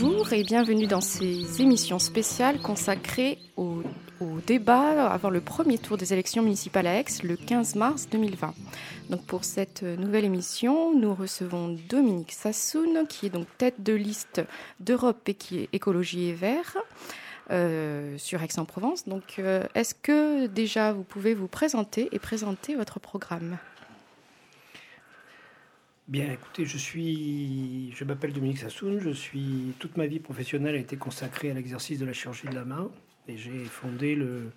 bonjour et bienvenue dans ces émissions spéciales consacrées au, débat avant le premier tour des élections municipales à Aix le 15 mars 2020. Donc pour cette nouvelle émission, nous recevons Dominique Sassoun, qui est donc tête de liste d'Europe Écologie et Vert. Euh, sur Aix-en-Provence. Donc, euh, est-ce que déjà vous pouvez vous présenter et présenter votre programme? Bien, écoutez, je suis, je m'appelle Dominique Sassoun. Je suis toute ma vie professionnelle a été consacrée à l'exercice de la chirurgie de la main et j'ai fondé le,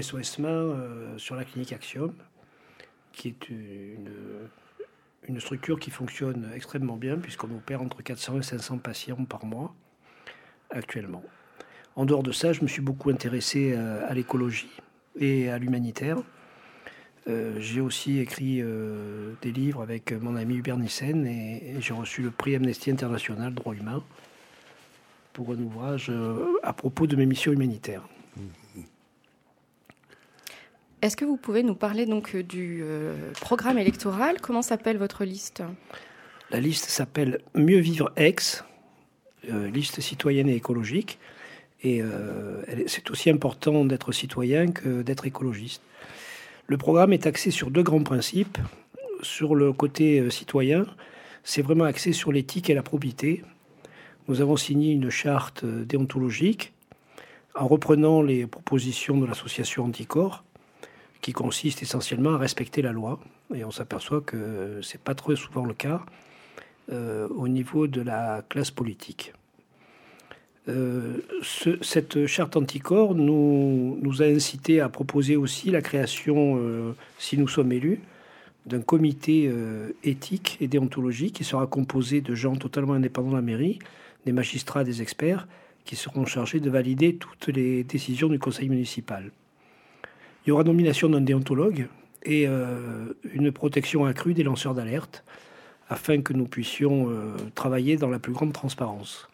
SOS main euh, sur la clinique Axiom, qui est une, une structure qui fonctionne extrêmement bien puisqu'on opère entre 400 et 500 patients par mois actuellement. En dehors de ça, je me suis beaucoup intéressé euh, à l'écologie et à l'humanitaire. Euh, j'ai aussi écrit euh, des livres avec mon ami Hubert Nissen et, j'ai reçu le prix Amnesty International Droits Humains pour un ouvrage euh, à propos de mes missions humanitaires. Est-ce que vous pouvez nous parler donc du programme électoral? Comment s'appelle votre liste? La liste s'appelle Mieux vivre ex, liste citoyenne et écologique. Et c'est aussi important d'être citoyen que d'être écologiste. Le programme est axé sur deux grands principes. Sur le côté euh, citoyen, c'est vraiment axé sur l'éthique et la probité. Nous avons signé une charte euh, déontologique en reprenant les propositions de l'association Anticor, qui consiste essentiellement à respecter la loi. Et on s'aperçoit que ce n'est pas très souvent le cas euh, au niveau de la classe politique. Euh, cette charte anticorps nous, a incité à proposer aussi la création, euh, si nous sommes élus, d'un comité euh, éthique et déontologique qui sera composé de gens totalement indépendants de la mairie, des magistrats, des experts, qui seront chargés de valider toutes les décisions du conseil municipal. Il y aura nomination d'un déontologue et une protection accrue des lanceurs d'alerte afin que nous puissions travailler dans la plus grande transparence.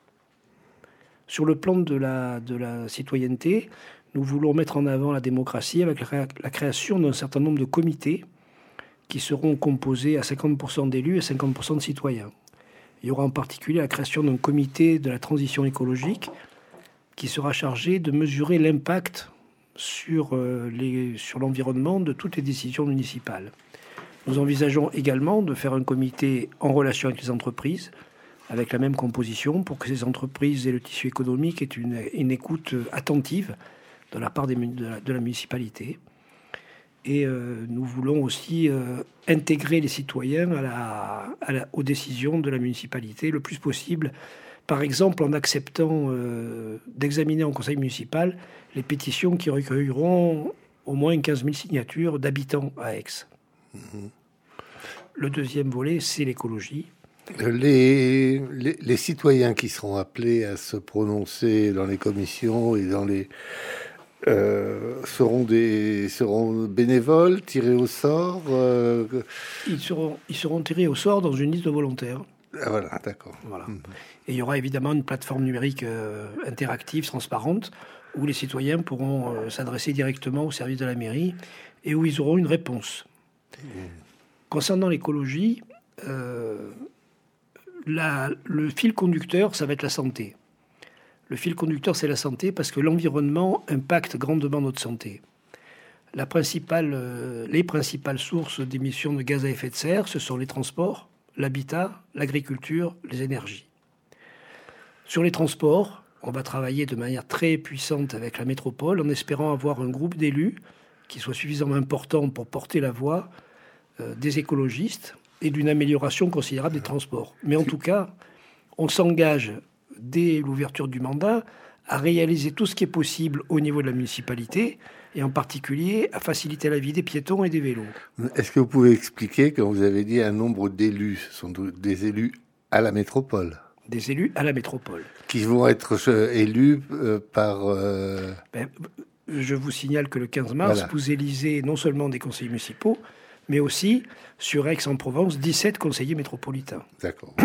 Sur le plan de la, citoyenneté, nous voulons mettre en avant la démocratie avec la création d'un certain nombre de comités qui seront composés à 50% d'élus et 50% de citoyens. Il y aura en particulier la création d'un comité de la transition écologique qui sera chargé de mesurer l'impact sur, euh, sur l'environnement de toutes les décisions municipales. Nous envisageons également de faire un comité en relation avec les entreprises avec la même composition pour que ces entreprises et le tissu économique aient une, écoute attentive de la part des, de, la, municipalité. Et euh, nous voulons aussi euh, intégrer les citoyens à la, aux décisions de la municipalité le plus possible. Par exemple, en acceptant euh, d'examiner en conseil municipal les pétitions qui recueilleront au moins 15 000 signatures d'habitants à Aix. Mmh. Le deuxième volet, c'est l'écologie. Les, les, citoyens qui seront appelés à se prononcer dans les commissions et dans les euh, seront des seront bénévoles tirés au sort. Euh, ils seront ils seront tirés au sort dans une liste de volontaires. Ah, voilà, d'accord. Voilà. Mhm. Et il y aura évidemment une plateforme numérique euh, interactive, transparente, où les citoyens pourront s'adresser directement au service de la mairie et où ils auront une réponse. Mhm. Concernant l'écologie, le fil conducteur, ça va être la santé. Le fil conducteur, c'est la santé parce que l'environnement impacte grandement notre santé. Euh, les principales sources d'émissions de gaz à effet de serre, ce sont les transports, l'habitat, l'agriculture, les énergies. Sur les transports, on va travailler de manière très puissante avec la métropole en espérant avoir un groupe d'élus qui soit suffisamment important pour porter la voix euh, des écologistes et d'une amélioration considérable des transports. Mais en tout cas, on s'engage dès l'ouverture du mandat à réaliser tout ce qui est possible au niveau de la municipalité et en particulier à faciliter la vie des piétons et des vélos. Est-ce que vous pouvez expliquer, quand vous avez dit un nombre d'élus, ce sont des élus à la métropole Des élus à la métropole. Qui vont être euh, élus euh, par... Euh, ben, je vous signale que le 15 mars, vous élisez non seulement des conseillers municipaux, mais aussi sur Aix-en-Provence, 17 conseillers métropolitains. D'accord.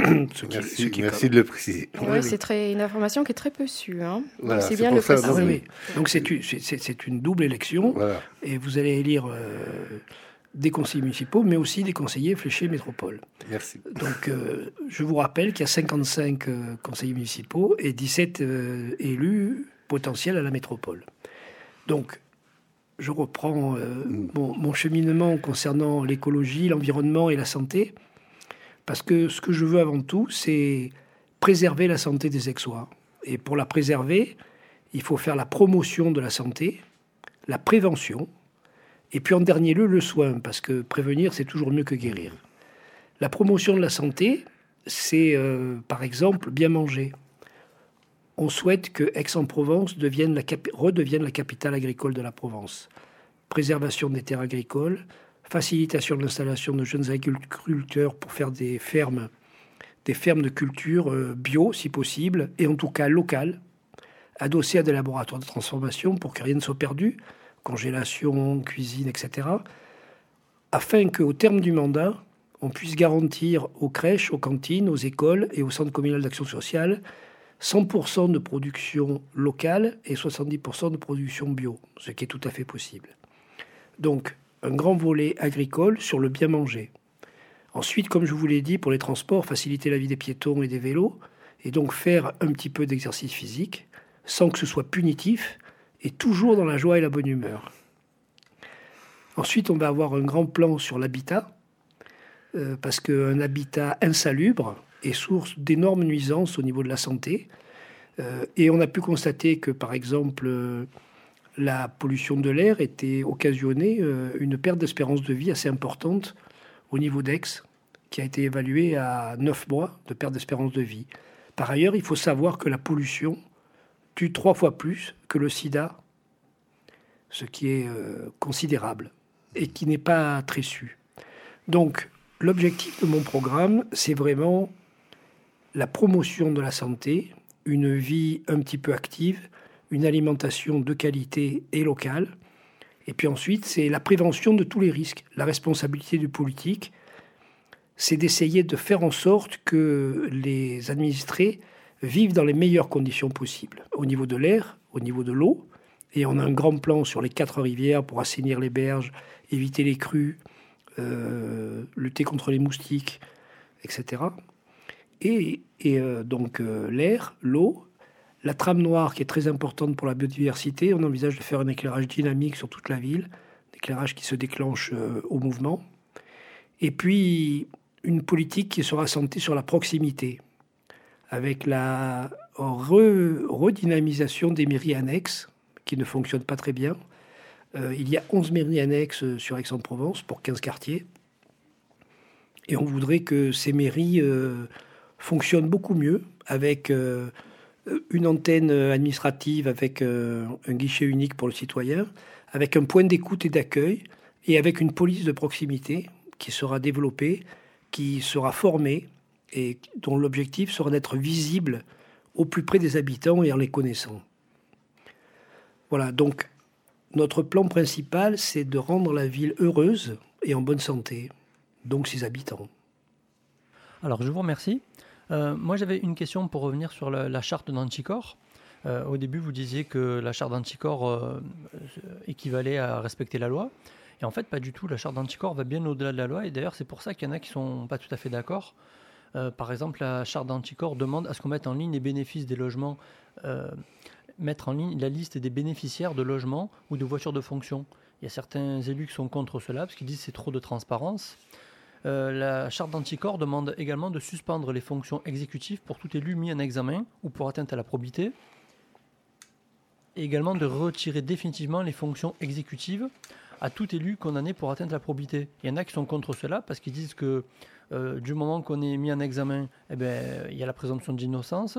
merci, de le préciser. c'est très une information qui est très peu sûre. Hein. c'est bien le préciser. Donc c'est une, double élection et vous allez élire des conseillers municipaux, mais aussi des conseillers fléchés métropole. Merci. Donc, euh, je vous rappelle qu'il y a 55 euh, conseillers municipaux et 17 euh, élus potentiels à la métropole. Donc, je reprends mm. mon, mon, cheminement concernant l'écologie, l'environnement et la santé, parce que ce que je veux avant tout, c'est préserver la santé des Aixois. Et pour la préserver, il faut faire la promotion de la santé, la prévention, et puis en dernier lieu, le soin, parce que prévenir, c'est toujours mieux que guérir. La promotion de la santé, c'est euh, par exemple bien manger. On souhaite que Aix-en-Provence redevienne la capitale agricole de la Provence. Préservation des terres agricoles, facilitation de l'installation de jeunes agriculteurs pour faire des fermes, des fermes de culture euh, bio si possible, et en tout cas locales, adossées à des laboratoires de transformation pour que rien ne soit perdu, congélation, cuisine, etc., afin qu'au terme du mandat, on puisse garantir aux crèches, aux cantines, aux écoles et aux centres communaux d'action sociale 100% de production locale et 70% de production bio, ce qui est tout à fait possible. Donc, un grand volet agricole sur le bien manger. Ensuite, comme je vous l'ai dit, pour les transports, faciliter la vie des piétons et des vélos, et donc faire un petit peu d'exercice physique, sans que ce soit punitif, et toujours dans la joie et la bonne humeur. Ensuite, on va avoir un grand plan sur l'habitat, euh, parce qu'un habitat insalubre est source d'énormes nuisances au niveau de la santé. Euh, et on a pu constater que, par exemple, euh, la pollution de l'air était occasionnée une perte d'espérance de vie assez importante au niveau d'Aix, qui a été évaluée à 9 mois de perte d'espérance de vie. Par ailleurs, il faut savoir que la pollution tue trois fois plus que le sida, ce qui est euh, considérable et qui n'est pas très su. Donc, l'objectif de mon programme, c'est vraiment la promotion de la santé, une vie un petit peu active, une alimentation de qualité et locale. Et puis ensuite, c'est la prévention de tous les risques. La responsabilité du politique, c'est d'essayer de faire en sorte que les administrés vivent dans les meilleures conditions possibles, au niveau de l'air, au niveau de l'eau. Et on a un grand plan sur les quatre rivières pour assainir les berges, éviter les crues, euh, lutter contre les moustiques, etc. Et, euh, donc euh, l'air, l'eau, la trame noire qui est très importante pour la biodiversité. On envisage de faire un éclairage dynamique sur toute la ville, un éclairage qui se déclenche au mouvement. Et puis une politique qui sera centrée sur la proximité avec la redynamisation des mairies annexes, qui ne fonctionnent pas très bien. Euh, il y a 11 mairies annexes sur Aix-en-Provence pour 15 quartiers. Et on voudrait que ces mairies euh, fonctionnent beaucoup mieux avec euh, une antenne administrative, avec un guichet unique pour le citoyen, avec un point d'écoute et d'accueil, et avec une police de proximité qui sera développée, qui sera formée et dont l'objectif sera d'être visible au plus près des habitants et en les connaissant. Voilà, donc notre plan principal, c'est de rendre la ville heureuse et en bonne santé, donc ses habitants. Alors je vous remercie. Euh, moi j'avais une question pour revenir sur la, charte d'anticorps. Euh, au début, vous disiez que la charte d'anticorps euh, équivalait à respecter la loi. Et en fait, pas du tout. La charte d'anticorps va bien au-delà de la loi. Et d'ailleurs, c'est pour ça qu'il y en a qui sont pas tout à fait d'accord. Euh, par exemple, la charte d'anticorps demande à ce qu'on mette en ligne les bénéfices des logements, mettre en ligne la liste des bénéficiaires de logements ou de voitures de fonction. Il y a certains élus qui sont contre cela parce qu'ils disent que c'est trop de transparence. Euh, la charte d'anticorps demande également de suspendre les fonctions exécutives pour tout élu mis en examen ou pour atteinte à la probité. Et également de retirer définitivement les fonctions exécutives à tout élu condamné pour atteinte à la probité. Il y en a qui sont contre cela parce qu'ils disent que euh, du moment qu'on est mis en examen, eh ben, il y a la présomption d'innocence.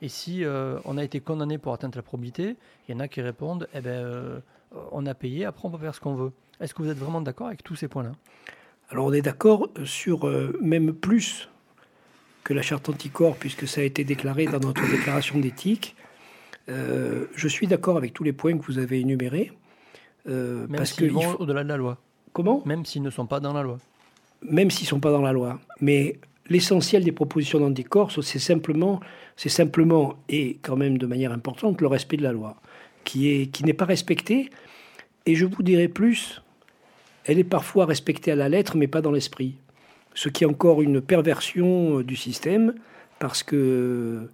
Et si euh, on a été condamné pour atteinte à la probité, il y en a qui répondent eh ben, euh, on a payé, après on peut faire ce qu'on veut. Est-ce que vous êtes vraiment d'accord avec tous ces points-là? Alors on est d'accord sur même plus que la charte anticorps, puisque ça a été déclaré dans notre déclaration d'éthique. je suis d'accord avec tous les points que vous avez énumérés. même parce qu'ils vont au-delà de la loi. Comment? Même s'ils ne sont pas dans la loi même s'ils ne sont pas dans la loi. Mais l'essentiel des propositions d'anticorps, c'est simplement, c'est simplement, et quand même de manière importante, le respect de la loi, qui, est, qui n'est pas respecté. Et je vous dirais plus, elle est parfois respectée à la lettre, mais pas dans l'esprit. Ce qui est encore une perversion du système, parce que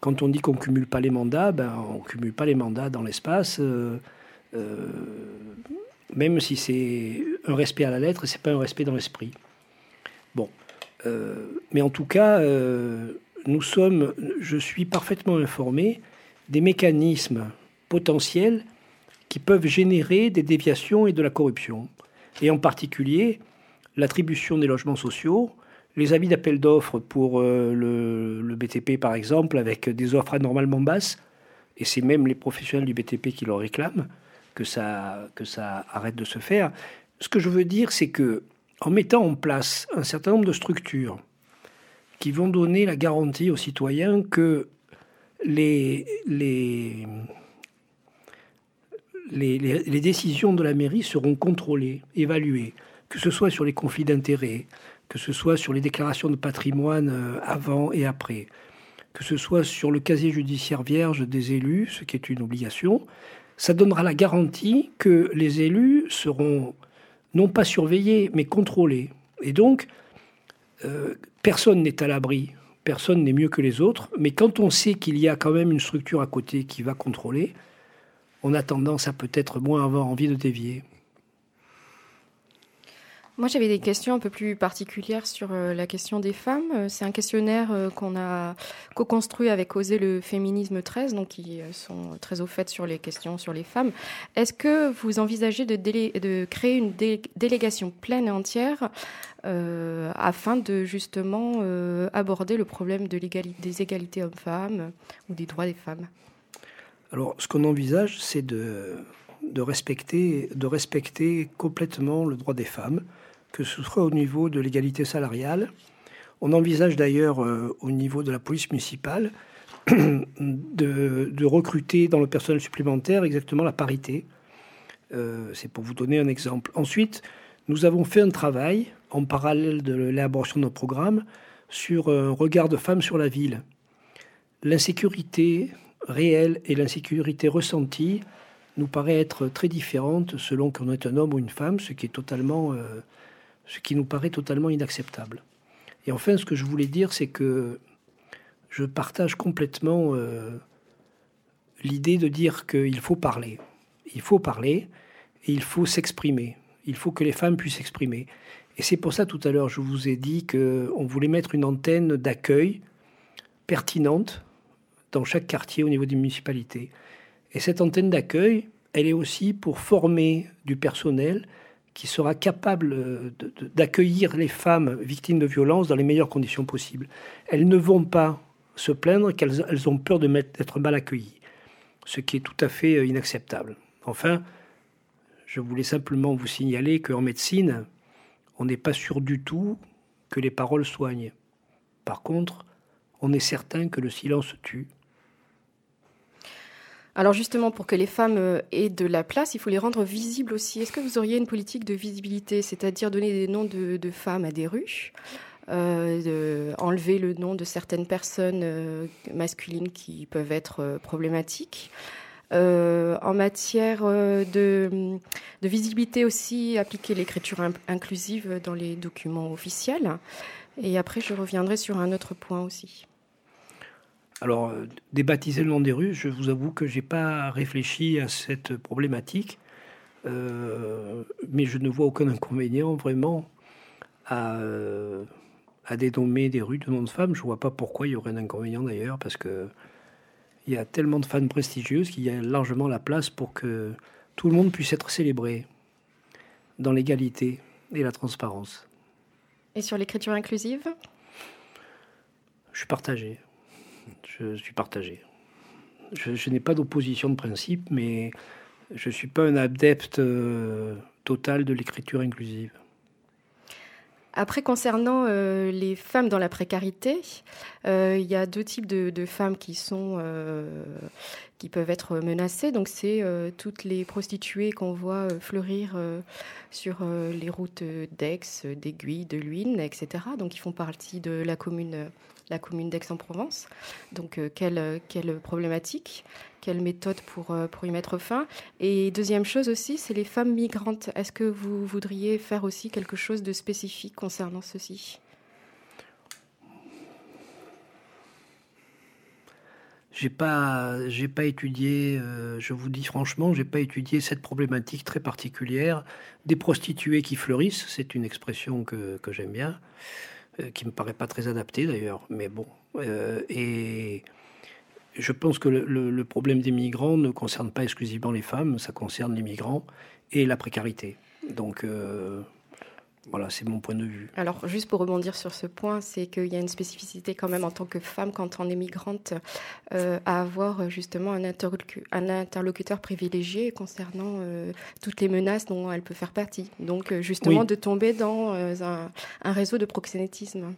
quand on dit qu'on ne cumule pas les mandats, ben, on ne cumule pas les mandats dans l'espace. même si c'est un respect à la lettre, c'est pas un respect dans l'esprit. Bon, mais en tout cas, nous sommes, je suis parfaitement informé des mécanismes potentiels qui peuvent générer des déviations et de la corruption. Et en particulier, l'attribution des logements sociaux, les avis d'appel d'offres pour euh, le, BTP par exemple, avec des offres anormalement basses, et c'est même les professionnels du BTP qui le réclament, que ça, que ça arrête de se faire. Ce que je veux dire, c'est que en mettant en place un certain nombre de structures qui vont donner la garantie aux citoyens que les, les, les, décisions de la mairie seront contrôlées, évaluées, que ce soit sur les conflits d'intérêts, que ce soit sur les déclarations de patrimoine euh, avant et après, que ce soit sur le casier judiciaire vierge des élus, ce qui est une obligation, ça donnera la garantie que les élus seront non pas surveillés, mais contrôlés. Et donc, euh, personne n'est à l'abri, personne n'est mieux que les autres, mais quand on sait qu'il y a quand même une structure à côté qui va contrôler, on a tendance à peut-être moins avoir envie de dévier. Moi, j'avais des questions un peu plus particulières sur euh, la question des femmes. Euh, c'est un questionnaire euh, qu'on a co-construit avec Oser le féminisme 13, donc qui sont très au fait sur les questions sur les femmes. Est-ce que vous envisagez de, créer une délégation pleine et entière afin de justement aborder le problème de des égalités hommes-femmes ou des droits des femmes? Alors, ce qu'on envisage, c'est de, respecter, complètement le droit des femmes que ce soit au niveau de l'égalité salariale. On envisage d'ailleurs euh, au niveau de la police municipale de, recruter dans le personnel supplémentaire exactement la parité. Euh, c'est pour vous donner un exemple. Ensuite, nous avons fait un travail en parallèle de l'élaboration de notre programme sur un regard de femme sur la ville. L'insécurité réelle et l'insécurité ressentie nous paraît être très différentes selon qu'on est un homme ou une femme, ce qui est totalement euh, ce qui nous paraît totalement inacceptable. Et enfin, ce que je voulais dire, c'est que je partage complètement euh, l'idée de dire qu'il faut parler. Il faut parler et il faut s'exprimer. Il faut que les femmes puissent s'exprimer. Et c'est pour ça, tout à l'heure, je vous ai dit qu'on voulait mettre une antenne d'accueil pertinente dans chaque quartier au niveau des municipalités. Et cette antenne d'accueil, elle est aussi pour former du personnel qui sera capable euh, d'accueillir les femmes victimes de violences dans les meilleures conditions possibles. Elles ne vont pas se plaindre qu'elles ont peur d'être mal accueillies, ce qui est tout à fait euh, inacceptable. Enfin, je voulais simplement vous signaler qu'en médecine, on n'est pas sûr du tout que les paroles soignent. Par contre, on est certain que le silence tue. Alors justement, pour que les femmes euh, aient de la place, il faut les rendre visibles aussi. Est-ce que vous auriez une politique de visibilité, c'est-à-dire donner des noms de, femmes à des rues euh, enlever le nom de certaines personnes euh, masculines qui peuvent être problématiques. en matière de, visibilité aussi, appliquer l'écriture inclusive dans les documents officiels. Et après, je reviendrai sur un autre point aussi. Alors, euh, débaptiser le nom des rues, je vous avoue que je n'ai pas réfléchi à cette problématique, euh, mais je ne vois aucun inconvénient vraiment à, euh, à dénommer des rues de noms de femmes. Je ne vois pas pourquoi il y aurait un inconvénient d'ailleurs, parce que il y a tellement de femmes prestigieuses qu'il y a largement la place pour que tout le monde puisse être célébré dans l'égalité et la transparence. Et sur l'écriture inclusive? Je suis partagé je suis partagé. Je, n'ai pas d'opposition de principe, mais je ne suis pas un adepte euh, total de l'écriture inclusive. Après, concernant euh, les femmes dans la précarité, euh, il y a deux types de, femmes qui sont qui peuvent être menacées. Donc, c'est toutes les prostituées qu'on voit fleurir sur les routes d'Aix, d'Aiguille, de Luynes, etc. Donc, ils font partie de la commune la commune d'Aix-en-Provence. Donc, quelle, quelle problématique quelle méthode pour, pour y mettre fin Et deuxième chose aussi, c'est les femmes migrantes. Est-ce que vous voudriez faire aussi quelque chose de spécifique concernant ceci? J'ai pas, étudié, euh, je vous dis franchement, j'ai pas étudié cette problématique très particulière des prostituées qui fleurissent. C'est une expression que, j'aime bien, euh, qui me paraît pas très adaptée d'ailleurs, mais bon. Euh, et je pense que le, le, problème des migrants ne concerne pas exclusivement les femmes, ça concerne les migrants et la précarité. Donc voilà, c'est mon point de vue. Alors, juste pour rebondir sur ce point, c'est qu'il y a une spécificité quand même en tant que femme, quand on est migrante, euh, à avoir euh, justement un, interlocuteur privilégié concernant euh, toutes les menaces dont elle peut faire partie. Donc, justement, de tomber dans un, un, réseau de proxénétisme.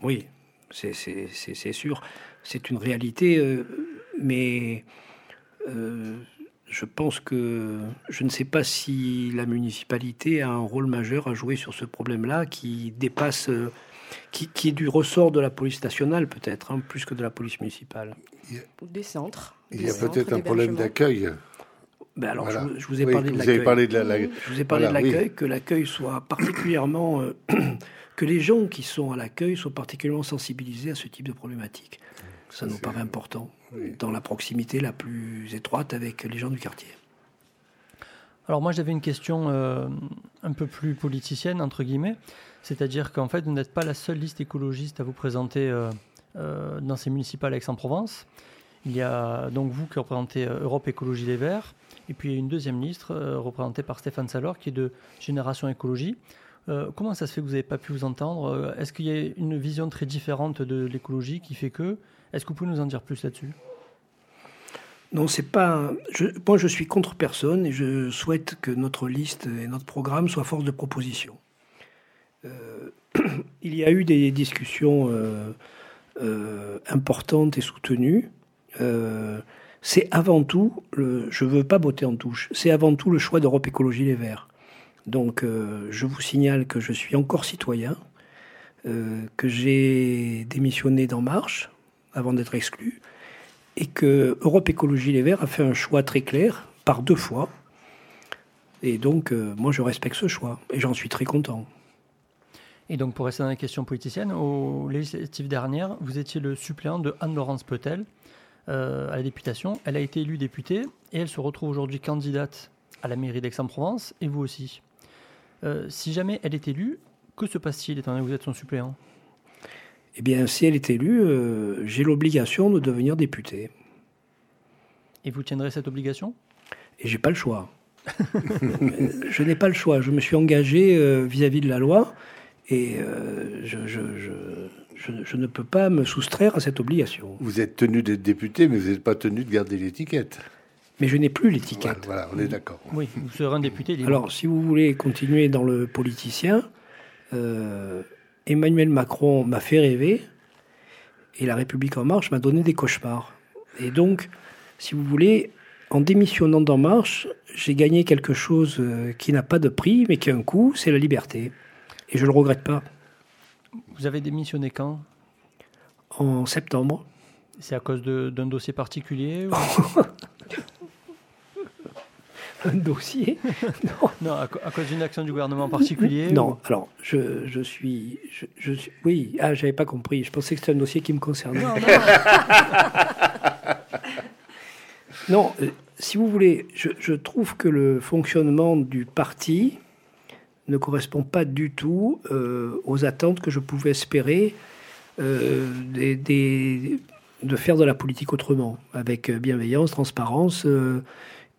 Oui, c'est sûr. C'est une réalité, mais je pense que je ne sais pas si la municipalité a un rôle majeur à jouer sur ce problème-là qui dépasse, euh, qui, est du ressort de la police nationale peut-être, hein, plus que de la police municipale. Ou des centres. Il y a peut-être un problème d'accueil. Ben alors, je, vous ai parlé de l'accueil. Je vous ai parlé de l'accueil, que l'accueil soit particulièrement, euh, que les gens qui sont à l'accueil soient particulièrement sensibilisés à ce type de problématique. Ça nous paraît important dans la proximité la plus étroite avec les gens du quartier. Alors moi j'avais une question euh, un peu plus politicienne, entre guillemets, c'est-à-dire qu'en fait vous n'êtes pas la seule liste écologiste à vous présenter euh, euh, dans ces municipales Aix-en-Provence. Il y a donc vous qui représentez Europe Écologie Les Verts, et puis il y a une deuxième liste représentée par Stéphane Salor qui est de Génération Écologie. Comment ça se fait que vous n'avez pas pu vous entendre Est-ce qu'il y a une vision très différente de l'écologie qui fait que est-ce que vous pouvez nous en dire plus là-dessus? Non, c'est pas. Je, moi, je suis contre personne et je souhaite que notre liste et notre programme soient force de proposition. Euh, il y a eu des discussions euh, euh, importantes et soutenues. c'est avant tout, je veux pas botter en touche, c'est avant tout le choix d'Europe Écologie Les Verts. Donc, je vous signale que je suis encore citoyen, que j'ai démissionné d'En Marche avant d'être exclu, et que Europe Écologie Les Verts a fait un choix très clair par deux fois. Et donc, euh, moi, je respecte ce choix et j'en suis très content. Et donc, pour rester dans la question politicienne, aux législatives dernières, vous étiez le suppléant de Anne-Laurence Petel euh, à la députation. Elle a été élue députée et elle se retrouve aujourd'hui candidate à la mairie d'Aix-en-Provence et vous aussi. Euh, si jamais elle est élue, que se passe-t-il étant donné que vous êtes son suppléant? Eh bien, si elle est élue, euh, j'ai l'obligation de devenir député. Et vous tiendrez cette obligation? Et j'ai pas le choix. je n'ai pas le choix. Je me suis engagé euh, vis-à-vis de la loi et euh, je, je, ne peux pas me soustraire à cette obligation. Vous êtes tenu d'être député, mais vous n'êtes pas tenu de garder l'étiquette. Mais je n'ai plus l'étiquette. Voilà, on est d'accord. Oui, vous serez un député. Alors, si vous voulez continuer dans le politicien, Emmanuel Macron m'a fait rêver et la République en marche m'a donné des cauchemars. Et donc, si vous voulez, en démissionnant d'En Marche, j'ai gagné quelque chose euh, qui n'a pas de prix, mais qui a un coût, c'est la liberté. Et je ne le regrette pas. Vous avez démissionné quand? En septembre. C'est à cause d'un dossier particulier un dossier. non, à, cause d'une action du gouvernement en particulier Non, alors je, je, suis, je, suis. Oui, ah, j'avais pas compris. Je pensais que c'était un dossier qui me concernait. Non, euh, si vous voulez, je, trouve que le fonctionnement du parti ne correspond pas du tout euh, aux attentes que je pouvais espérer euh, des, de faire de la politique autrement, avec bienveillance, transparence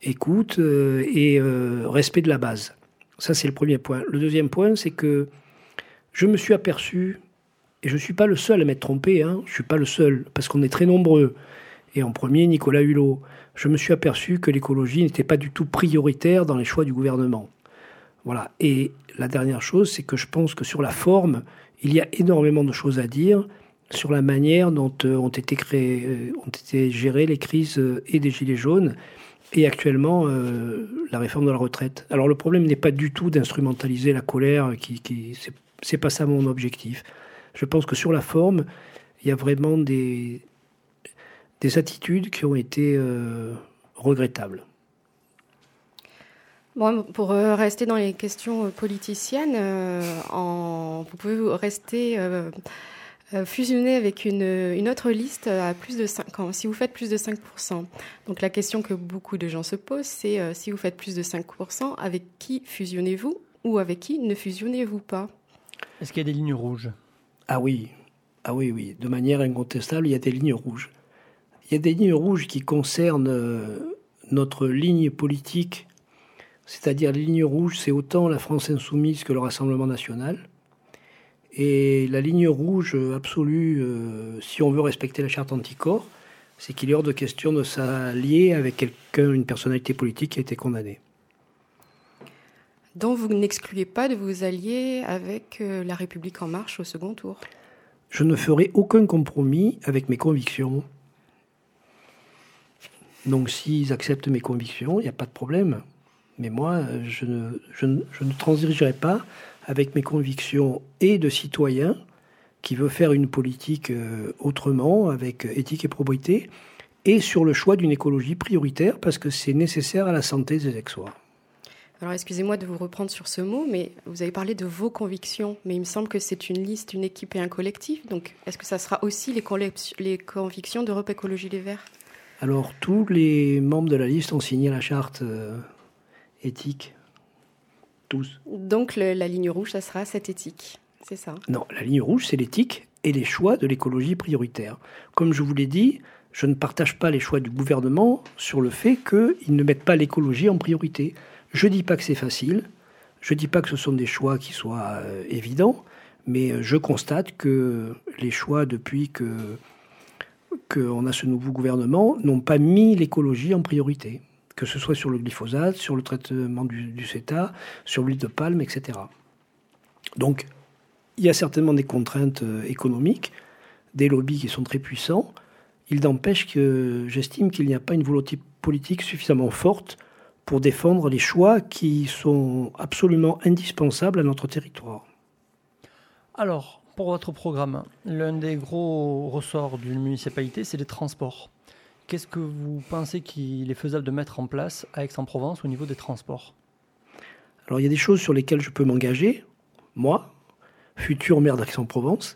écoute euh, et euh, respect de la base. Ça, c'est le premier point. Le deuxième point, c'est que je me suis aperçu, et je ne suis pas le seul à m'être trompé, hein, je ne suis pas le seul, parce qu'on est très nombreux, et en premier, Nicolas Hulot, je me suis aperçu que l'écologie n'était pas du tout prioritaire dans les choix du gouvernement. Voilà. Et la dernière chose, c'est que je pense que sur la forme, il y a énormément de choses à dire sur la manière dont euh, ont été créées, ont été gérées les crises et des gilets jaunes et actuellement euh, la réforme de la retraite. Alors le problème n'est pas du tout d'instrumentaliser la colère, qui, qui c'est pas ça mon objectif. Je pense que sur la forme, il y a vraiment des, des attitudes qui ont été euh, regrettables. Bon, pour euh, rester dans les questions politiciennes, en, vous pouvez rester fusionner avec une, une, autre liste à plus de 5 si vous faites plus de 5%. Donc la question que beaucoup de gens se posent, c'est euh, si vous faites plus de 5%, avec qui fusionnez-vous ou avec qui ne fusionnez-vous pas? Est-ce qu'il y a des lignes rouges? Ah oui, ah oui, oui. De manière incontestable, il y a des lignes rouges. Il y a des lignes rouges qui concernent euh, notre ligne politique, c'est-à-dire les lignes rouges, c'est autant la France insoumise que le Rassemblement national. Et la ligne rouge absolue, euh, si on veut respecter la charte anticorps, c'est qu'il est hors de question de s'allier avec quelqu'un, une personnalité politique qui a été condamnée. Donc vous n'excluez pas de vous allier avec euh, la République en marche au second tour? Je ne ferai aucun compromis avec mes convictions. Donc s'ils acceptent mes convictions, il n'y a pas de problème. Mais moi, je ne, je je ne transigerai pas avec mes convictions et de citoyen qui veut faire une politique euh, autrement, avec éthique et probité, et sur le choix d'une écologie prioritaire parce que c'est nécessaire à la santé des Aixois. Alors excusez-moi de vous reprendre sur ce mot, mais vous avez parlé de vos convictions, mais il me semble que c'est une liste, une équipe et un collectif. Donc est-ce que ça sera aussi les, les convictions d'Europe Écologie Les Verts? Alors tous les membres de la liste ont signé la charte euh, éthique donc la ligne rouge, ça sera cette éthique, c'est ça? Non, la ligne rouge, c'est l'éthique et les choix de l'écologie prioritaire. Comme je vous l'ai dit, je ne partage pas les choix du gouvernement sur le fait qu'ils ne mettent pas l'écologie en priorité. Je ne dis pas que c'est facile, je ne dis pas que ce sont des choix qui soient euh, évidents, mais je constate que les choix depuis que qu'on a ce nouveau gouvernement n'ont pas mis l'écologie en priorité que ce soit sur le glyphosate, sur le traitement du, CETA, sur l'huile de palme, etc. Donc, il y a certainement des contraintes euh, économiques, des lobbies qui sont très puissants. Il n'empêche que j'estime qu'il n'y a pas une volonté politique suffisamment forte pour défendre les choix qui sont absolument indispensables à notre territoire. Alors, pour votre programme, l'un des gros ressorts d'une municipalité, c'est les transports. Qu'est-ce que vous pensez qu'il est faisable de mettre en place à Aix-en-Provence au niveau des transports? Alors il y a des choses sur lesquelles je peux m'engager, moi, futur maire d'Aix-en-Provence,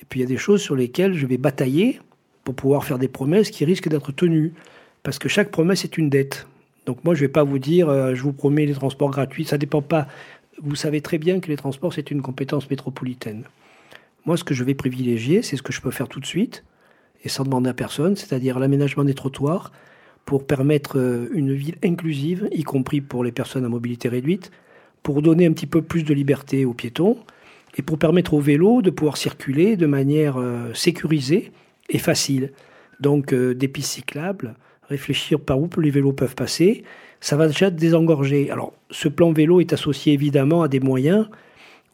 et puis il y a des choses sur lesquelles je vais batailler pour pouvoir faire des promesses qui risquent d'être tenues, parce que chaque promesse est une dette. Donc moi je ne vais pas vous dire euh, je vous promets les transports gratuits, ça ne dépend pas. Vous savez très bien que les transports c'est une compétence métropolitaine. Moi ce que je vais privilégier, c'est ce que je peux faire tout de suite, et sans demander à personne, c'est-à-dire l'aménagement des trottoirs pour permettre euh, une ville inclusive, y compris pour les personnes à mobilité réduite, pour donner un petit peu plus de liberté aux piétons et pour permettre aux vélos de pouvoir circuler de manière euh, sécurisée et facile. Donc euh, des pistes cyclables, réfléchir par où les vélos peuvent passer, ça va déjà désengorger. Alors ce plan vélo est associé évidemment à des moyens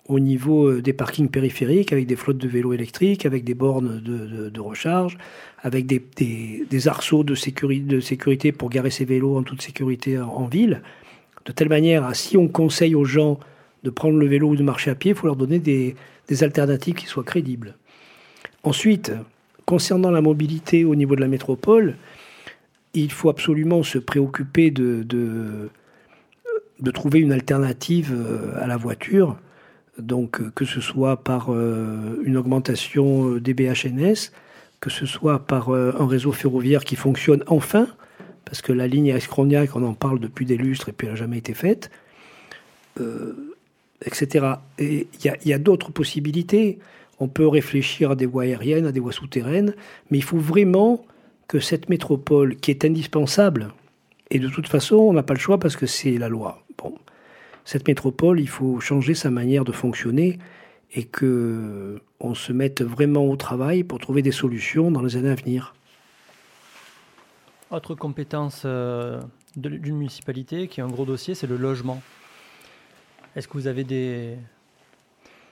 au niveau euh, des parkings périphériques, avec des flottes de vélos électriques, avec des bornes de, recharge, avec des, arceaux de sécurité, pour garer ses vélos en toute sécurité en, ville, de telle manière à si on conseille aux gens de prendre le vélo ou de marcher à pied, il faut leur donner des, alternatives qui soient crédibles. Ensuite, concernant la mobilité au niveau de la métropole, il faut absolument se préoccuper de, de trouver une alternative euh, à la voiture donc euh, que ce soit par euh, une augmentation euh, des BHNS, que ce soit par un réseau ferroviaire qui fonctionne enfin, parce que la ligne Escroniac, on en parle depuis des lustres et puis elle n'a jamais été faite, etc. Et il y a, d'autres possibilités. On peut réfléchir à des voies aériennes, à des voies souterraines, mais il faut vraiment que cette métropole, qui est indispensable, et de toute façon, on n'a pas le choix parce que c'est la loi. Bon, cette métropole, il faut changer sa manière de fonctionner et que on se mette vraiment au travail pour trouver des solutions dans les années à venir. Autre compétence euh, d'une municipalité qui est un gros dossier, c'est le logement. Est-ce que vous avez des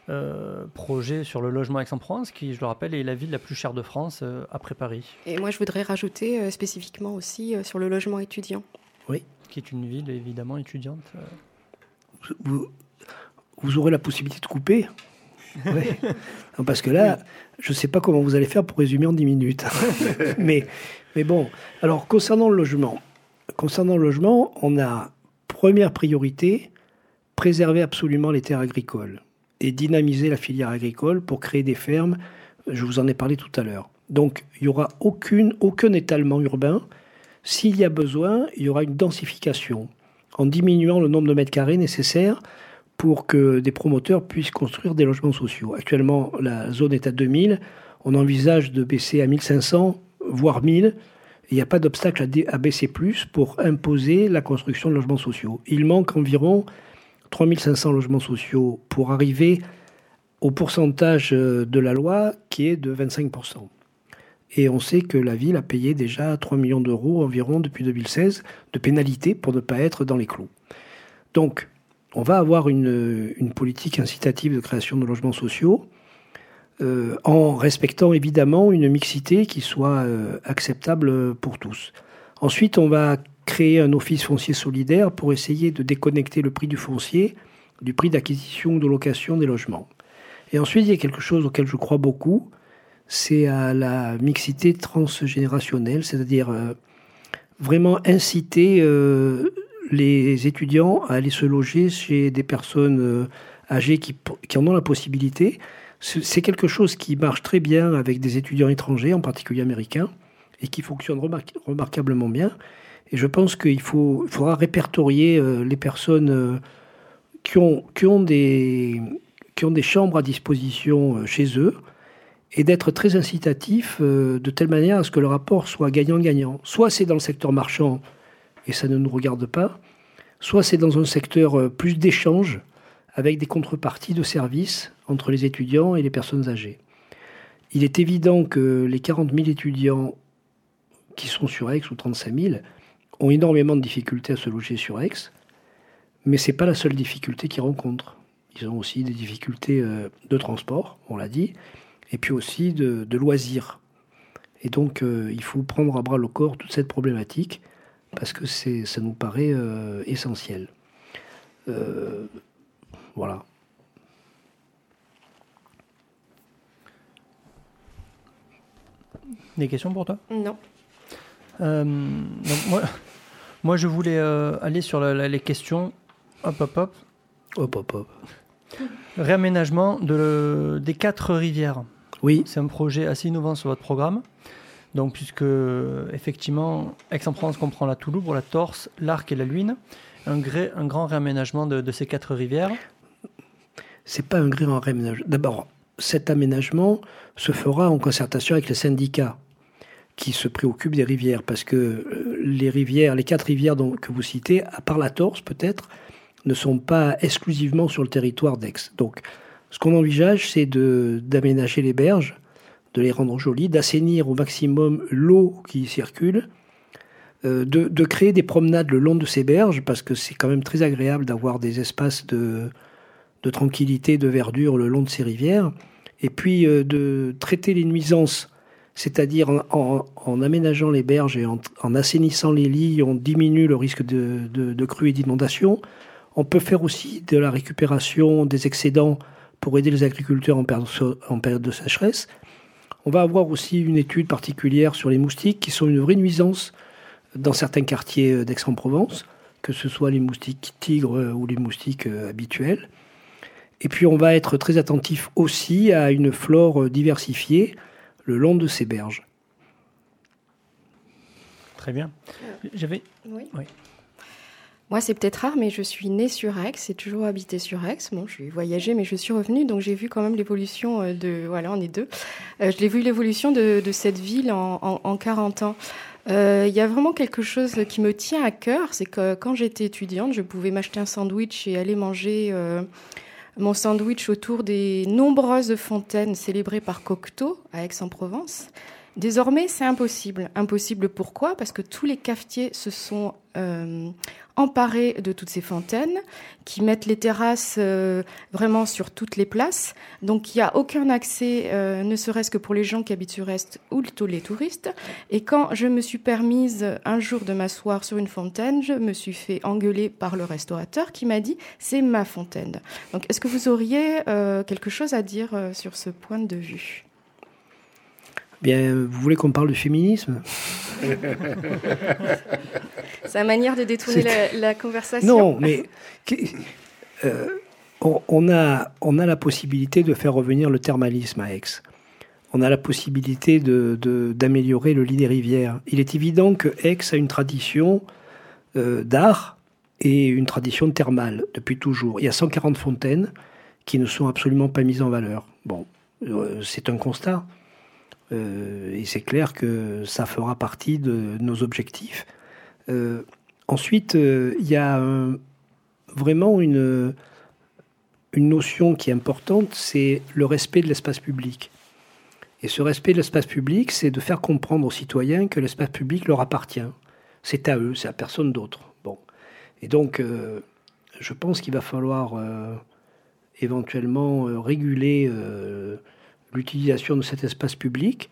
euh, projets sur le logement Aix-en-Provence, qui, je le rappelle, est la ville la plus chère de France euh, après Paris? Et moi, je voudrais rajouter spécifiquement aussi sur le logement étudiant. Oui. Qui est une ville évidemment étudiante vous, aurez la possibilité de couper. Parce que là, je ne sais pas comment vous allez faire pour résumer en 10 minutes. mais, mais bon, alors concernant le logement, concernant le logement, on a première priorité, préserver absolument les terres agricoles et dynamiser la filière agricole pour créer des fermes. Je vous en ai parlé tout à l'heure. Donc, il n'y aura aucune, aucun étalement urbain. S'il y a besoin, il y aura une densification en diminuant le nombre de mètres carrés nécessaires pour que des promoteurs puissent construire des logements sociaux. Actuellement, la zone est à 2000. On envisage de baisser à 1500, voire 1000. Il n'y a pas d'obstacle à, baisser plus pour imposer la construction de logements sociaux. Il manque environ 3500 logements sociaux pour arriver au pourcentage euh, de la loi qui est de 25%. Et on sait que la ville a payé déjà 3 millions d'euros environ depuis 2016 de pénalités pour ne pas être dans les clous. Donc, on va avoir une, politique incitative de création de logements sociaux euh, en respectant évidemment une mixité qui soit euh, acceptable pour tous. Ensuite, on va créer un office foncier solidaire pour essayer de déconnecter le prix du foncier du prix d'acquisition ou de location des logements. Et ensuite, il y a quelque chose auquel je crois beaucoup, c'est à la mixité transgénérationnelle, c'est-à-dire euh, vraiment inciter euh, les étudiants à aller se loger chez des personnes euh, âgées qui, en ont la possibilité. C'est quelque chose qui marche très bien avec des étudiants étrangers, en particulier américains, et qui fonctionne remarquablement bien. Et je pense qu'il faudra répertorier les personnes qui, ont, qui, ont des, qui ont des chambres à disposition chez eux, et d'être très incitatif euh, de telle manière à ce que le rapport soit gagnant-gagnant. Soit c'est dans le secteur marchand et ça ne nous regarde pas, soit c'est dans un secteur euh, plus d'échange avec des contreparties de services entre les étudiants et les personnes âgées. Il est évident que les 40 000 étudiants qui sont sur Aix ou 35 000 ont énormément de difficultés à se loger sur Aix, mais ce n'est pas la seule difficulté qu'ils rencontrent. Ils ont aussi des difficultés euh, de transport, on l'a dit, et puis aussi de, loisirs. Et donc, euh, il faut prendre à bras le corps toute cette problématique parce que ça nous paraît euh, essentiel. Euh, voilà. Des questions pour toi? Non. moi, moi, je voulais aller sur les questions. Hop, hop, hop. Hop, hop, hop. Réaménagement de, des quatre rivières. Oui. C'est un projet assez innovant sur votre programme. Donc, puisque effectivement, Aix-en-Provence comprend la Toulouse, la Torse, l'Arc et la Luyne, un, un grand réaménagement de, ces quatre rivières. C'est pas un grand réaménagement. D'abord, cet aménagement se fera en concertation avec les syndicats qui se préoccupent des rivières, parce que euh, les rivières, les quatre rivières que vous citez, à part la Torse peut-être, ne sont pas exclusivement sur le territoire d'Aix. Donc, ce qu'on envisage, c'est d'aménager les berges, de les rendre jolies, d'assainir au maximum l'eau qui circule, euh, de, créer des promenades le long de ces berges, parce que c'est quand même très agréable d'avoir des espaces de, tranquillité, de verdure le long de ces rivières, et puis euh, de traiter les nuisances, c'est-à-dire en, aménageant les berges et en, assainissant les lits, on diminue le risque de, de crues et d'inondations. On peut faire aussi de la récupération des excédents pour aider les agriculteurs en période de sécheresse. On va avoir aussi une étude particulière sur les moustiques qui sont une vraie nuisance dans certains quartiers d'Aix-en-Provence, que ce soit les moustiques tigres ou les moustiques euh, habituels. Et puis on va être très attentif aussi à une flore diversifiée le long de ces berges. Très bien. J'avais. Oui. oui. Moi, c'est peut-être rare, mais je suis née sur Aix, j'ai toujours habité sur Aix. Bon, je suis voyagée, mais je suis revenue, donc j'ai vu quand même l'évolution euh, de. Voilà, on est deux. Euh, je l'ai vu l'évolution de, cette ville en, en, 40 ans. Euh, il y a vraiment quelque chose qui me tient à cœur, c'est que quand j'étais étudiante, je pouvais m'acheter un sandwich et aller manger mon sandwich autour des nombreuses fontaines célébrées par Cocteau à Aix-en-Provence. Désormais, c'est impossible. Impossible pourquoi? Parce que tous les cafetiers se sont euh, emparés de toutes ces fontaines, qui mettent les terrasses euh, vraiment sur toutes les places. Donc il n'y a aucun accès, euh, ne serait-ce que pour les gens qui habitent sur Est ou les touristes. Et quand je me suis permise un jour de m'asseoir sur une fontaine, je me suis fait engueuler par le restaurateur qui m'a dit c'est ma fontaine. Donc est-ce que vous auriez quelque chose à dire sur ce point de vue? Bien, vous voulez qu'on parle du féminisme C'est la manière de détourner la, conversation. Non, mais euh, on, a, on a la possibilité de faire revenir le thermalisme à Aix. On a la possibilité d'améliorer de, le lit des rivières. Il est évident que Aix a une tradition euh, d'art et une tradition thermale depuis toujours. Il y a 140 fontaines qui ne sont absolument pas mises en valeur. Bon, euh, c'est un constat. Euh, et c'est clair que ça fera partie de nos objectifs. Euh, ensuite, euh, il y a vraiment une, une notion qui est importante, c'est le respect de l'espace public. Et ce respect de l'espace public, c'est de faire comprendre aux citoyens que l'espace public leur appartient. C'est à eux, c'est à personne d'autre. Bon. Et donc, je pense qu'il va falloir éventuellement réguler l'utilisation de cet espace public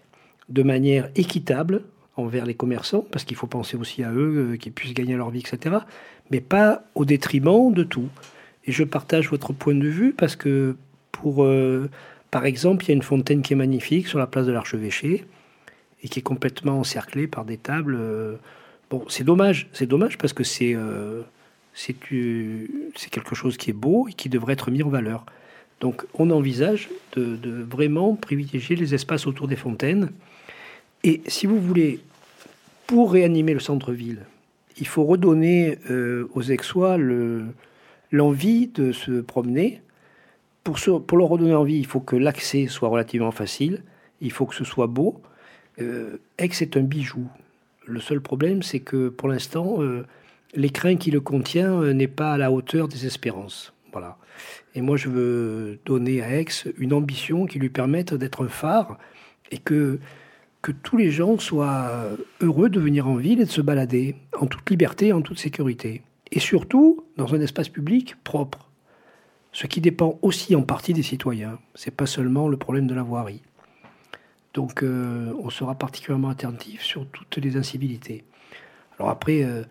de manière équitable envers les commerçants, parce qu'il faut penser aussi à eux, euh, qu'ils puissent gagner leur vie, etc., mais pas au détriment de tout. Et je partage votre point de vue parce que, pour, euh, par exemple, il y a une fontaine qui est magnifique sur la place de l'Archevêché et qui est complètement encerclée par des tables. Euh, bon, c'est dommage, c'est dommage parce que c'est c'est quelque chose qui est beau et qui devrait être mis en valeur. Donc on envisage de, vraiment privilégier les espaces autour des fontaines. Et si vous voulez, pour réanimer le centre-ville, il faut redonner euh, aux Aixois l'envie de se promener. Pour, leur redonner envie, il faut que l'accès soit relativement facile, il faut que ce soit beau. Euh, Aix est un bijou. Le seul problème, c'est que pour l'instant, euh, l'écrin qui le contient n'est pas à la hauteur des espérances. Voilà. Et moi, je veux donner à Aix une ambition qui lui permette d'être un phare et que, que tous les gens soient heureux de venir en ville et de se balader en toute liberté, en toute sécurité. Et surtout, dans un espace public propre. Ce qui dépend aussi en partie des citoyens. C'est pas seulement le problème de la voirie. Donc, euh, on sera particulièrement attentif sur toutes les incivilités. Alors après, euh,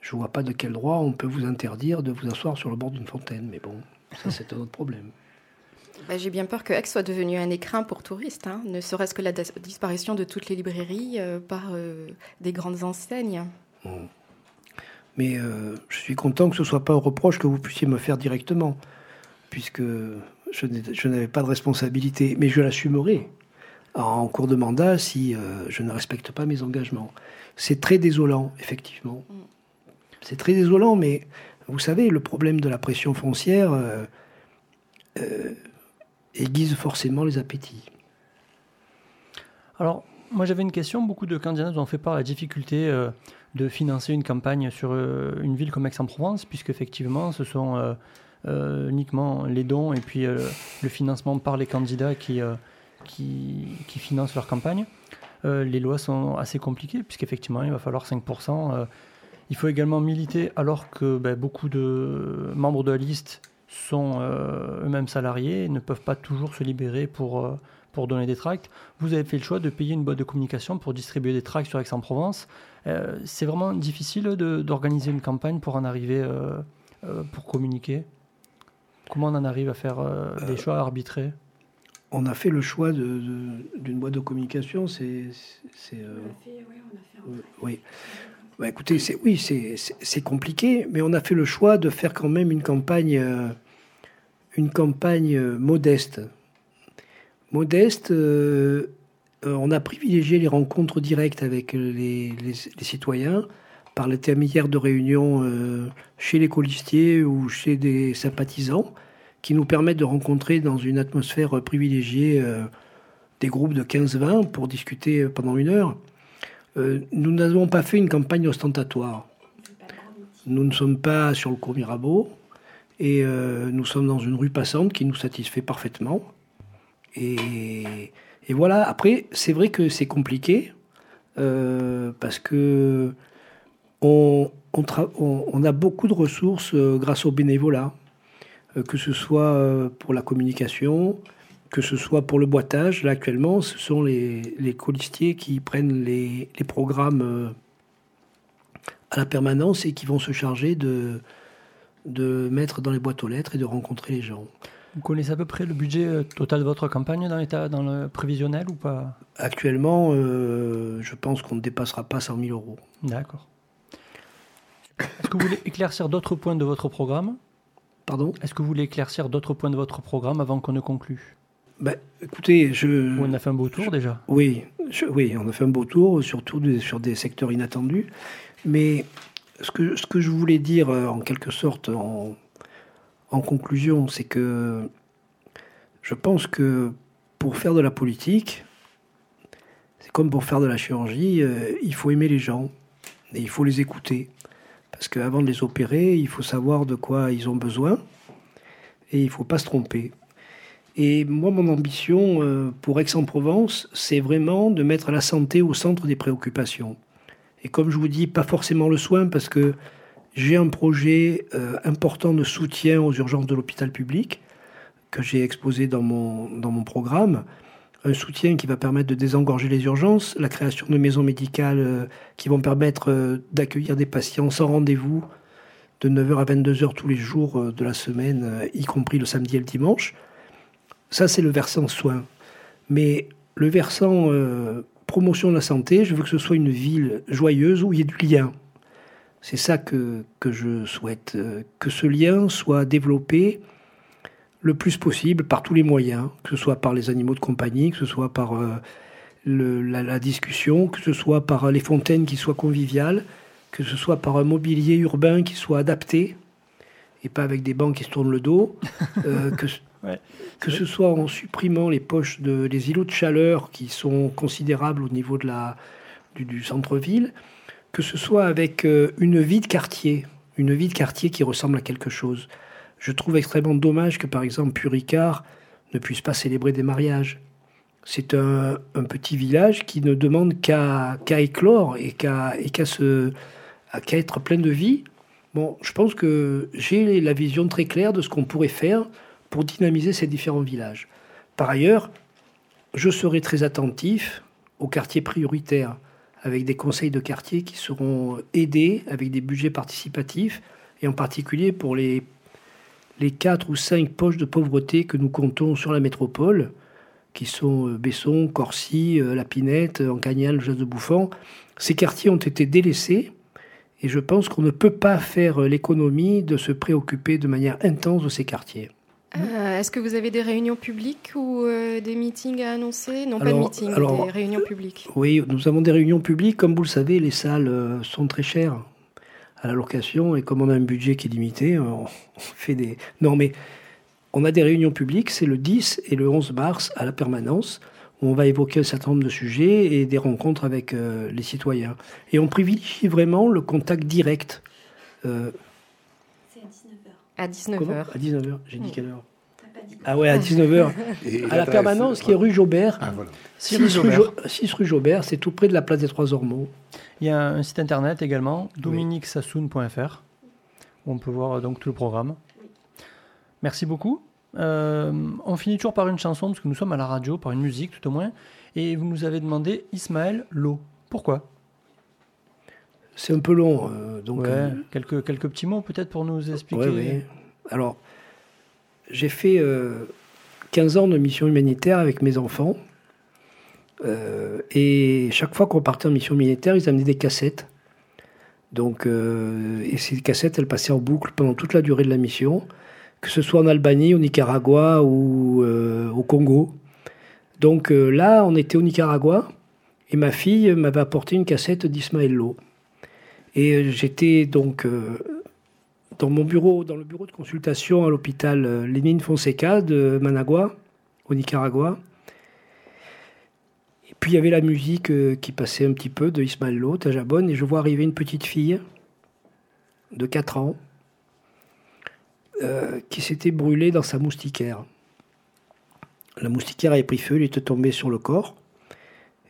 je vois pas de quel droit on peut vous interdire de vous asseoir sur le bord d'une fontaine, mais bon, ça, c'est un autre problème. Bah, j'ai bien peur que Aix soit devenu un écrin pour touristes, hein. ne serait-ce que la disparition de toutes les librairies euh, par euh, des grandes enseignes. Mais euh, je suis content que ce ne soit pas un reproche que vous puissiez me faire directement, puisque je n'avais pas de responsabilité, mais je l'assumerai en cours de mandat si je ne respecte pas mes engagements. C'est très désolant, effectivement. Mmh. C'est très désolant, mais vous savez, le problème de la pression foncière euh, euh, aiguise forcément les appétits. Alors, moi j'avais une question. Beaucoup de candidats ont fait part de la difficulté euh, de financer une campagne sur une ville comme Aix-en-Provence, puisque effectivement, ce sont uniquement les dons et puis le financement par les candidats qui, qui, qui financent leur campagne. les lois sont assez compliquées, puisqu'effectivement, il va falloir 5% il faut également militer alors que ben, beaucoup de membres de la liste sont euh, eux-mêmes salariés et ne peuvent pas toujours se libérer pour, euh, pour donner des tracts. Vous avez fait le choix de payer une boîte de communication pour distribuer des tracts sur Aix-en-Provence. Euh, c'est vraiment difficile d'organiser une campagne pour en arriver, pour communiquer? Comment on en arrive à faire des choix arbitrés on a fait le choix d'une boîte de communication. C'est, on a fait, oui, Bah, écoutez, c'est, oui, c'est compliqué, mais on a fait le choix de faire quand même une campagne, euh, une campagne euh, modeste. Modeste, euh, on a privilégié les rencontres directes avec les, citoyens par l'intermédiaire de réunions chez les colistiers ou chez des sympathisants qui nous permettent de rencontrer dans une atmosphère privilégiée des groupes de 15-20 pour discuter pendant une heure. Euh, nous n'avons pas fait une campagne ostentatoire. Nous ne sommes pas sur le cours Mirabeau et euh, nous sommes dans une rue passante qui nous satisfait parfaitement. Et, voilà, après, c'est vrai que c'est compliqué, euh, parce que on, a beaucoup de ressources grâce au bénévolat, que ce soit pour la communication, que ce soit pour le boitage. Là, actuellement, ce sont les, les colistiers qui prennent les, les programmes à la permanence et qui vont se charger de, de mettre dans les boîtes aux lettres et de rencontrer les gens. Vous connaissez à peu près le budget euh, total de votre campagne dans, l'état, dans le prévisionnel ou pas? Actuellement, euh, je pense qu'on ne dépassera pas 100 000 euros. D'accord. Est-ce que vous voulez éclaircir d'autres points de votre programme? Pardon? Est-ce que vous voulez éclaircir d'autres points de votre programme avant qu'on ne conclue? Ben, écoutez, je. On a fait un beau tour déjà. Oui, oui, on a fait un beau tour, surtout sur des secteurs inattendus. Mais ce que, ce que je voulais dire euh, en quelque sorte en, en conclusion, c'est que je pense que pour faire de la politique, c'est comme pour faire de la chirurgie, euh, il faut aimer les gens et il faut les écouter. Parce qu'avant de les opérer, il faut savoir de quoi ils ont besoin et il ne faut pas se tromper. Et moi, mon ambition euh, pour Aix-en-Provence, c'est vraiment de mettre la santé au centre des préoccupations. Et comme je vous dis, pas forcément le soin, parce que j'ai un projet euh, important de soutien aux urgences de l'hôpital public que j'ai exposé dans mon, programme. Un soutien qui va permettre de désengorger les urgences, la création de maisons médicales euh, qui vont permettre d'accueillir des patients sans rendez-vous de 9h à 22h tous les jours de la semaine, y compris le samedi et le dimanche. Ça, c'est le versant soins. Mais le versant promotion de la santé, je veux que ce soit une ville joyeuse où il y ait du lien. C'est ça que, que je souhaite, euh, que ce lien soit développé le plus possible par tous les moyens, que ce soit par les animaux de compagnie, que ce soit par euh, le, la, discussion, que ce soit par les fontaines qui soient conviviales, que ce soit par un mobilier urbain qui soit adapté et pas avec des bancs qui se tournent le dos, euh, que, que ce soit en supprimant les poches de les îlots de chaleur qui sont considérables au niveau de la, du, centre-ville, que ce soit avec euh, une vie de quartier, une vie de quartier qui ressemble à quelque chose. Je trouve extrêmement dommage que par exemple Puricard ne puisse pas célébrer des mariages. C'est un, petit village qui ne demande qu'à éclore et qu'à qu'à être plein de vie. Bon, je pense que j'ai la vision très claire de ce qu'on pourrait faire pour dynamiser ces différents villages. Par ailleurs, je serai très attentif aux quartiers prioritaires, avec des conseils de quartier qui seront aidés avec des budgets participatifs, et en particulier pour les, les 4 ou 5 poches de pauvreté que nous comptons sur la métropole, qui sont euh, Besson, Corcy, euh, La Pinette, Encagnal, de Bouffant. Ces quartiers ont été délaissés, et je pense qu'on ne peut pas faire l'économie de se préoccuper de manière intense de ces quartiers. Euh, est-ce que vous avez des réunions publiques ou euh, des meetings à annoncer? Non, pas de meetings, des réunions publiques. Oui, nous avons des réunions publiques. Comme vous le savez, les salles euh, sont très chères à la location et comme on a un budget qui est limité, on fait des. Non, mais on a des réunions publiques, c'est le 10 et le 11 mars à la permanence. Où on va évoquer un certain nombre de sujets et des rencontres avec les citoyens. Et on privilégie vraiment le contact direct. À 19h. À 19h, j'ai dit quelle heure ah ouais, à 19h. à la permanence qui est rue Jaubert. Ah, voilà. 6, rue, Jaubert, c'est tout près de la place des Trois Ormeaux. Il y a un site internet également, dominiquesassoun.fr, où on peut voir donc tout le programme. Merci beaucoup. Euh, on finit toujours par une chanson, parce que nous sommes à la radio, par une musique tout au moins. Et vous nous avez demandé Ismaël Lo. Pourquoi? C'est un peu long. Euh, donc, euh, quelques, quelques petits mots peut-être pour nous expliquer. Alors, j'ai fait 15 euh, ans de mission humanitaire avec mes enfants. et chaque fois qu'on partait en mission humanitaire, ils amenaient des cassettes. Donc, et ces cassettes, elles passaient en boucle pendant toute la durée de la mission, que ce soit en Albanie, au Nicaragua ou au Congo. Donc là, on était au Nicaragua et ma fille m'avait apporté une cassette d'Ismaël Lo. Et euh, j'étais donc euh, dans mon bureau, dans le bureau de consultation à l'hôpital euh, Lénine Fonseca de Managua, au Nicaragua. Et puis il y avait la musique qui passait un petit peu de Ismaël Lo, Tajabon, et je vois arriver une petite fille de 4 ans qui s'était brûlée dans sa moustiquaire. la moustiquaire avait pris feu, il était tombé sur le corps.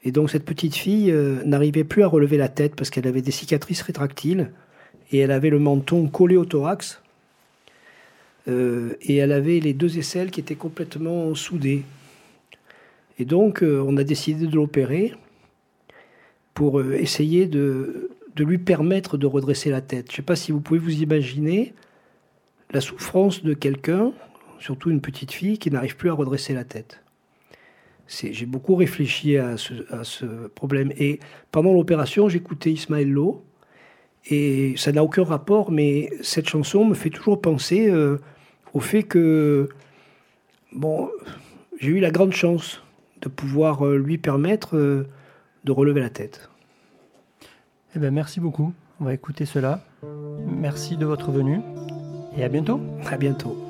Et donc cette petite fille euh, n'arrivait plus à relever la tête parce qu'elle avait des cicatrices rétractiles et elle avait le menton collé au thorax. Euh, et elle avait les deux aisselles qui étaient complètement soudées. Et donc euh, on a décidé de l'opérer pour essayer de, de, lui permettre de redresser la tête. Je ne sais pas si vous pouvez vous imaginer la souffrance de quelqu'un, surtout une petite fille, qui n'arrive plus à redresser la tête j'ai beaucoup réfléchi à ce, problème. Et pendant l'opération, j'écoutais Ismaël Lo. Et ça n'a aucun rapport, mais cette chanson me fait toujours penser euh, au fait que, bon, j'ai eu la grande chance de pouvoir euh, lui permettre euh, de relever la tête. Eh bien, merci beaucoup. On va écouter cela. Merci de votre venue et à bientôt. À bientôt.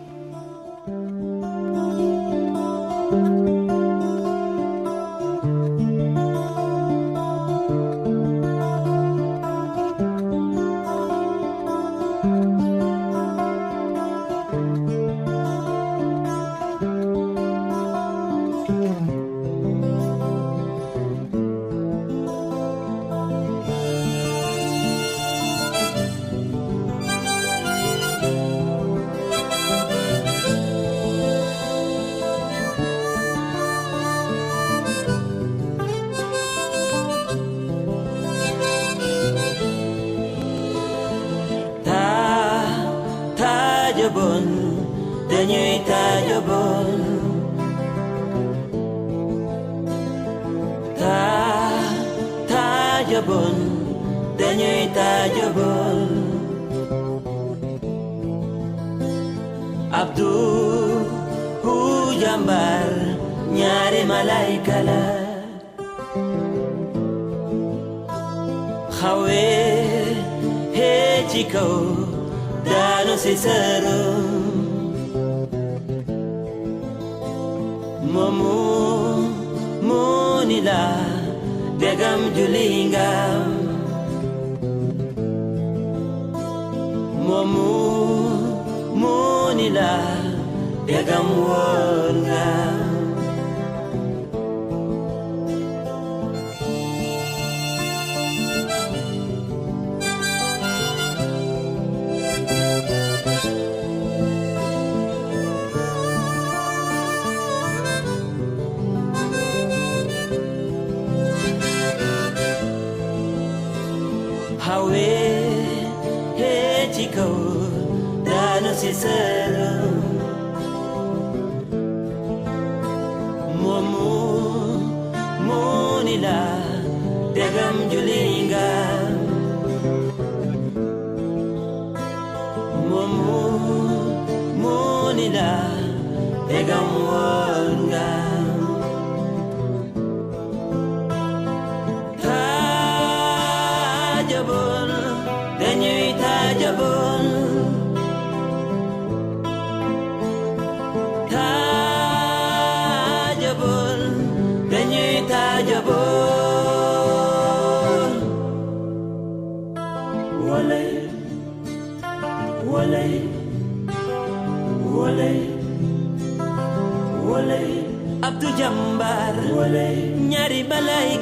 monila munila degam julingam momu munila degam wonga Jesus. Olé, olé, olé. Abdou Jambar. Olé. Ñaari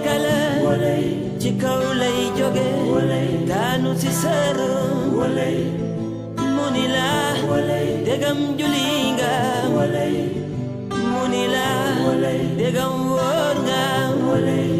kala. Olé. Lay jóge. Olé. Si sëru. Munila. Degam julinga, Munila. Degam wóor nga.